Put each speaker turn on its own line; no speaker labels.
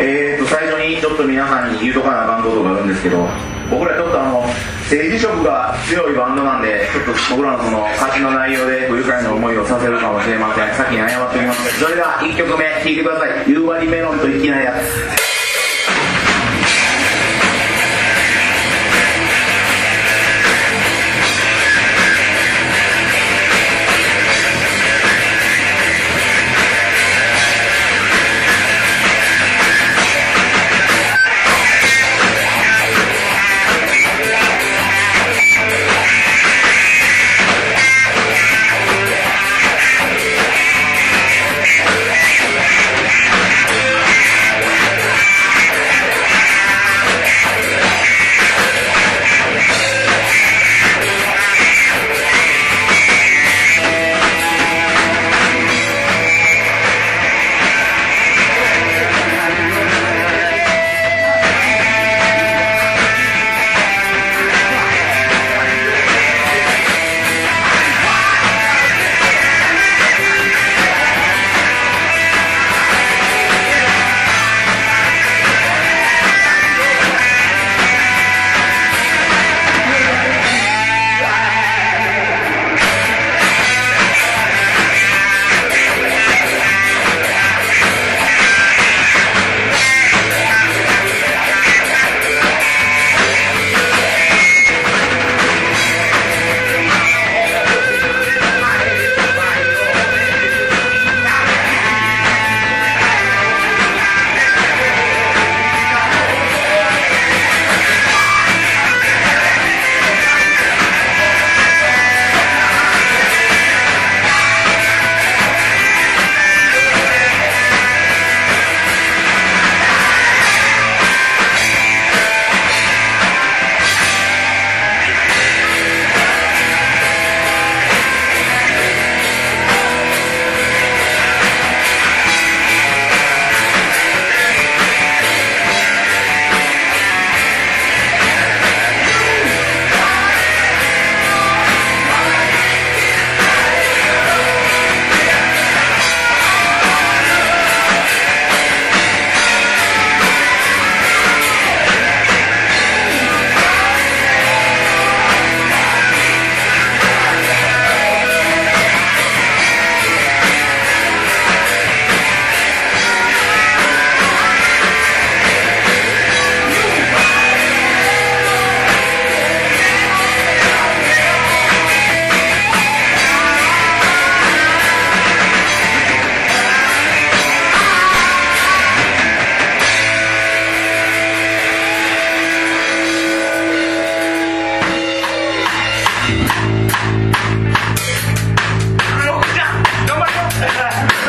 えー、と最初にちょっと皆さんに言うとかなあかんことがあるんですけど僕らちょっとあの政治色が強いバンドなんでちょっと僕らのその歌詞の内容で不愉快な思いをさせるかもしれません。先に謝っておます。それでは1曲目聴いてください「夕張メロンといきなりやつ」頑張ります。